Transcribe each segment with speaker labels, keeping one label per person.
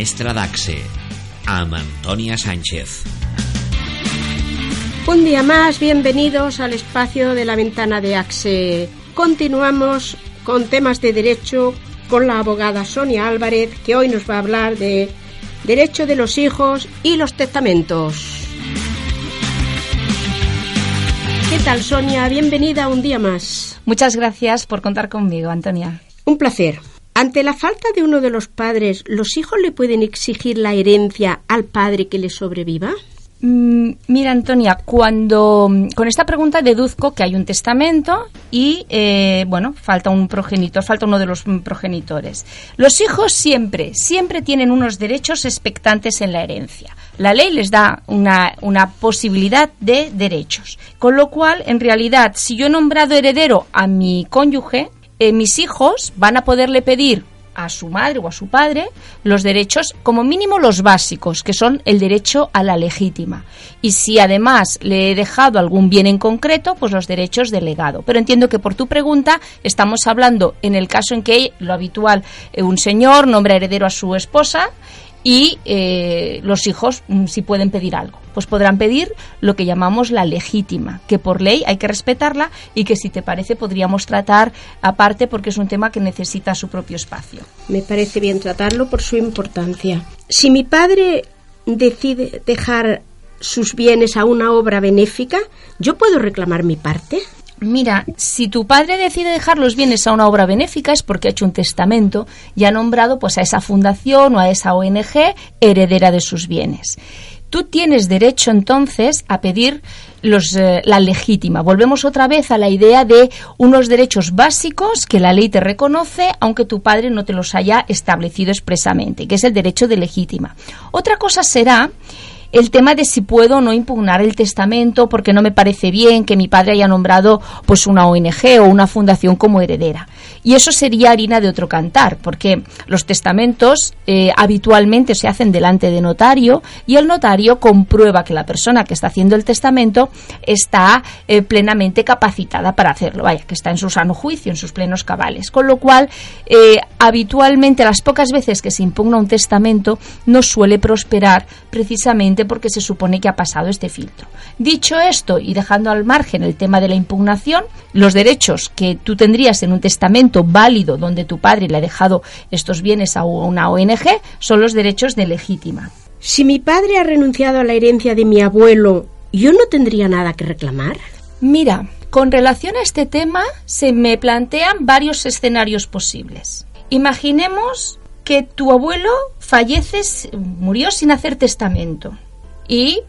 Speaker 1: Finestra d'Axe, amb Antonia Sánchez.
Speaker 2: Un día más, bienvenidos al espacio de la ventana de AXE. Continuamos con temas de derecho con la abogada Sonia Álvarez, que hoy nos va a hablar de derecho de los hijos y los testamentos. ¿Qué tal, Sonia? Bienvenida un día más.
Speaker 3: Muchas gracias por contar conmigo, Antonia.
Speaker 2: Un placer. Ante la falta de uno de los padres, ¿los hijos le pueden exigir la herencia al padre que le sobreviva?
Speaker 3: Mm, mira, Antonia, cuando con esta pregunta deduzco que hay un testamento y, eh, bueno, falta un progenitor, falta uno de los progenitores. Los hijos siempre, siempre tienen unos derechos expectantes en la herencia. La ley les da una, una posibilidad de derechos. Con lo cual, en realidad, si yo he nombrado heredero a mi cónyuge, eh, mis hijos van a poderle pedir a su madre o a su padre los derechos, como mínimo los básicos, que son el derecho a la legítima. Y si además le he dejado algún bien en concreto, pues los derechos del legado. Pero entiendo que por tu pregunta estamos hablando en el caso en que lo habitual, eh, un señor nombra heredero a su esposa y eh, los hijos mm, si pueden pedir algo. Pues podrán pedir lo que llamamos la legítima que por ley hay que respetarla y que si te parece podríamos tratar aparte porque es un tema que necesita su propio espacio.
Speaker 2: Me parece bien tratarlo por su importancia. Si mi padre decide dejar sus bienes a una obra benéfica yo puedo reclamar mi parte
Speaker 3: Mira, si tu padre decide dejar los bienes a una obra benéfica es porque ha hecho un testamento y ha nombrado pues a esa fundación o a esa ONG heredera de sus bienes. Tú tienes derecho entonces a pedir los, eh, la legítima. Volvemos otra vez a la idea de unos derechos básicos que la ley te reconoce, aunque tu padre no te los haya establecido expresamente, que es el derecho de legítima. Otra cosa será el tema de si puedo o no impugnar el testamento porque no me parece bien que mi padre haya nombrado pues una ONG o una fundación como heredera. Y eso sería harina de otro cantar, porque los testamentos eh, habitualmente se hacen delante de notario y el notario comprueba que la persona que está haciendo el testamento está eh, plenamente capacitada para hacerlo, vaya, que está en su sano juicio, en sus plenos cabales. Con lo cual, eh, habitualmente, las pocas veces que se impugna un testamento, no suele prosperar precisamente porque se supone que ha pasado este filtro. Dicho esto, y dejando al margen el tema de la impugnación, los derechos que tú tendrías en un testamento válido donde tu padre le ha dejado estos bienes a una ONG son los derechos de legítima.
Speaker 2: Si mi padre ha renunciado a la herencia de mi abuelo, ¿yo no tendría nada que reclamar?
Speaker 3: Mira, con relación a este tema se me plantean varios escenarios posibles. Imaginemos que tu abuelo fallece, murió sin hacer testamento y,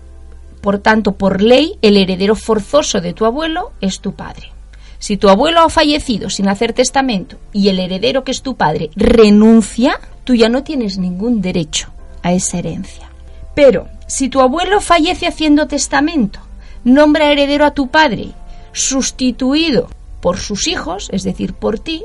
Speaker 3: por tanto, por ley, el heredero forzoso de tu abuelo es tu padre. Si tu abuelo ha fallecido sin hacer testamento y el heredero que es tu padre renuncia, tú ya no tienes ningún derecho a esa herencia. Pero si tu abuelo fallece haciendo testamento, nombra heredero a tu padre, sustituido por sus hijos, es decir, por ti,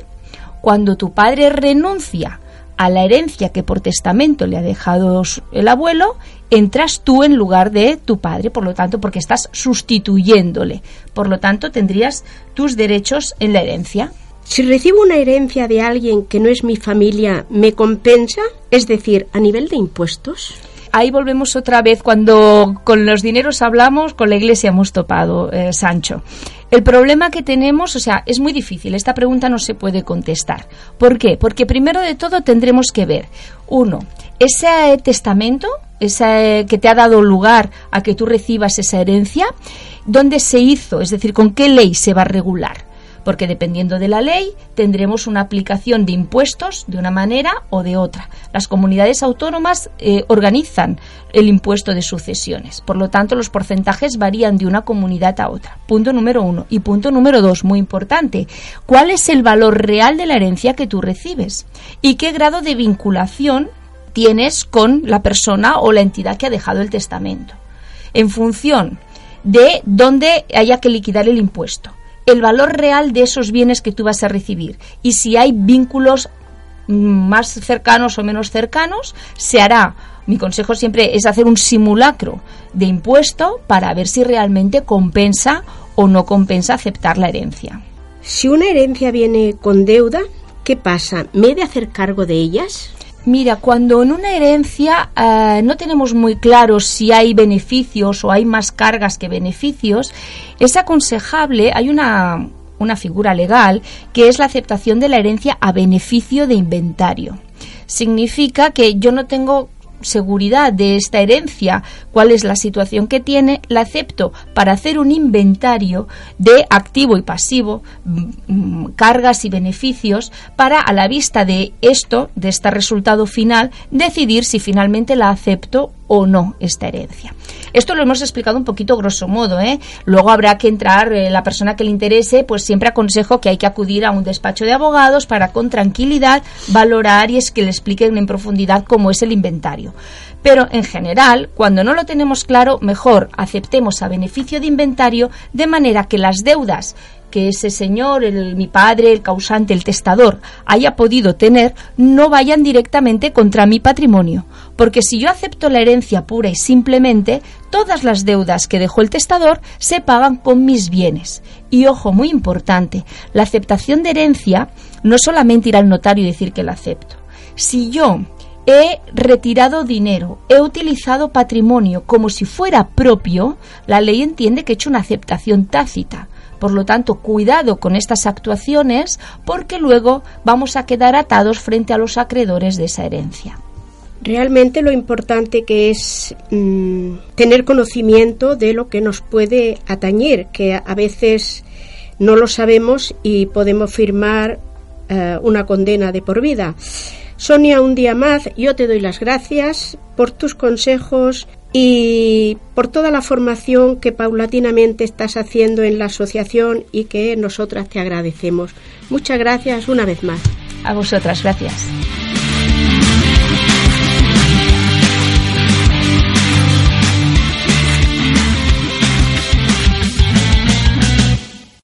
Speaker 3: cuando tu padre renuncia a la herencia que por testamento le ha dejado el abuelo, entras tú en lugar de tu padre, por lo tanto, porque estás sustituyéndole. Por lo tanto, tendrías tus derechos en la herencia.
Speaker 2: Si recibo una herencia de alguien que no es mi familia, ¿me compensa? Es decir, a nivel de impuestos.
Speaker 3: Ahí volvemos otra vez cuando con los dineros hablamos, con la iglesia hemos topado, eh, Sancho. El problema que tenemos, o sea, es muy difícil. Esta pregunta no se puede contestar. ¿Por qué? Porque primero de todo tendremos que ver, uno, ese testamento, ese que te ha dado lugar a que tú recibas esa herencia, ¿dónde se hizo? Es decir, ¿con qué ley se va a regular? Porque dependiendo de la ley tendremos una aplicación de impuestos de una manera o de otra. Las comunidades autónomas eh, organizan el impuesto de sucesiones, por lo tanto los porcentajes varían de una comunidad a otra. Punto número uno. Y punto número dos, muy importante, ¿cuál es el valor real de la herencia que tú recibes? ¿Y qué grado de vinculación tienes con la persona o la entidad que ha dejado el testamento? En función de dónde haya que liquidar el impuesto el valor real de esos bienes que tú vas a recibir. Y si hay vínculos más cercanos o menos cercanos, se hará. Mi consejo siempre es hacer un simulacro de impuesto para ver si realmente compensa o no compensa aceptar la herencia.
Speaker 2: Si una herencia viene con deuda, ¿qué pasa? ¿Me he de hacer cargo de ellas?
Speaker 3: Mira, cuando en una herencia eh, no tenemos muy claro si hay beneficios o hay más cargas que beneficios, es aconsejable, hay una, una figura legal que es la aceptación de la herencia a beneficio de inventario. Significa que yo no tengo seguridad de esta herencia, cuál es la situación que tiene, la acepto para hacer un inventario de activo y pasivo, mm, mm, cargas y beneficios, para a la vista de esto, de este resultado final, decidir si finalmente la acepto o no esta herencia. Esto lo hemos explicado un poquito grosso modo, ¿eh? Luego habrá que entrar, eh, la persona que le interese, pues siempre aconsejo que hay que acudir a un despacho de abogados para con tranquilidad valorar y es que le expliquen en profundidad cómo es el inventario. Pero en general, cuando no lo tenemos claro, mejor aceptemos a beneficio de inventario de manera que las deudas que ese señor, el, mi padre, el causante, el testador, haya podido tener, no vayan directamente contra mi patrimonio. Porque si yo acepto la herencia pura y simplemente, todas las deudas que dejó el testador se pagan con mis bienes. Y ojo, muy importante, la aceptación de herencia no solamente ir al notario y decir que la acepto. Si yo he retirado dinero, he utilizado patrimonio como si fuera propio, la ley entiende que he hecho una aceptación tácita. Por lo tanto, cuidado con estas actuaciones porque luego vamos a quedar atados frente a los acreedores de esa herencia.
Speaker 2: Realmente lo importante que es mm, tener conocimiento de lo que nos puede atañir, que a veces no lo sabemos y podemos firmar eh, una condena de por vida. Sonia, un día más, yo te doy las gracias por tus consejos, y por toda la formación que paulatinamente estás haciendo en la asociación y que nosotras te agradecemos. Muchas gracias una vez más.
Speaker 3: A vosotras, gracias.